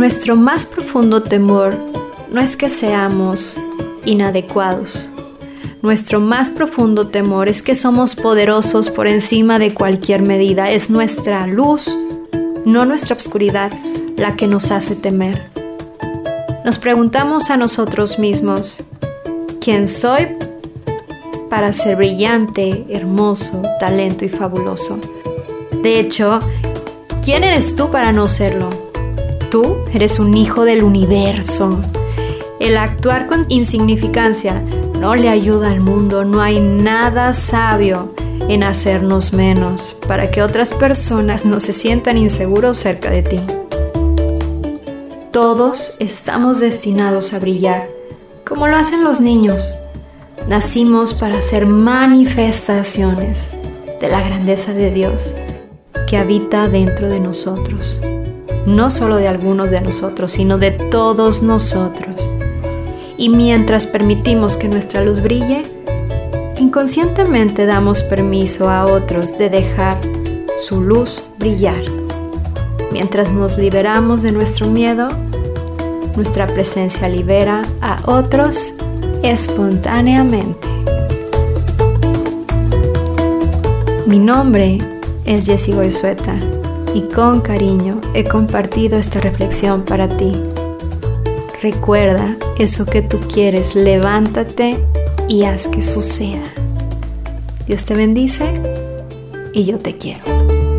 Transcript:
Nuestro más profundo temor no es que seamos inadecuados. Nuestro más profundo temor es que somos poderosos por encima de cualquier medida. Es nuestra luz, no nuestra oscuridad, la que nos hace temer. Nos preguntamos a nosotros mismos, ¿quién soy para ser brillante, hermoso, talento y fabuloso? De hecho, ¿quién eres tú para no serlo? Tú eres un hijo del universo. El actuar con insignificancia no le ayuda al mundo, no hay nada sabio en hacernos menos para que otras personas no se sientan inseguros cerca de ti. Todos estamos destinados a brillar, como lo hacen los niños. Nacimos para hacer manifestaciones de la grandeza de Dios que habita dentro de nosotros. No solo de algunos de nosotros, sino de todos nosotros. Y mientras permitimos que nuestra luz brille, inconscientemente damos permiso a otros de dejar su luz brillar. Mientras nos liberamos de nuestro miedo, nuestra presencia libera a otros espontáneamente. Mi nombre es Jessie Goizueta y con cariño he compartido esta reflexión para ti. Recuerda eso que tú quieres, levántate y haz que suceda. Dios te bendice y yo te quiero.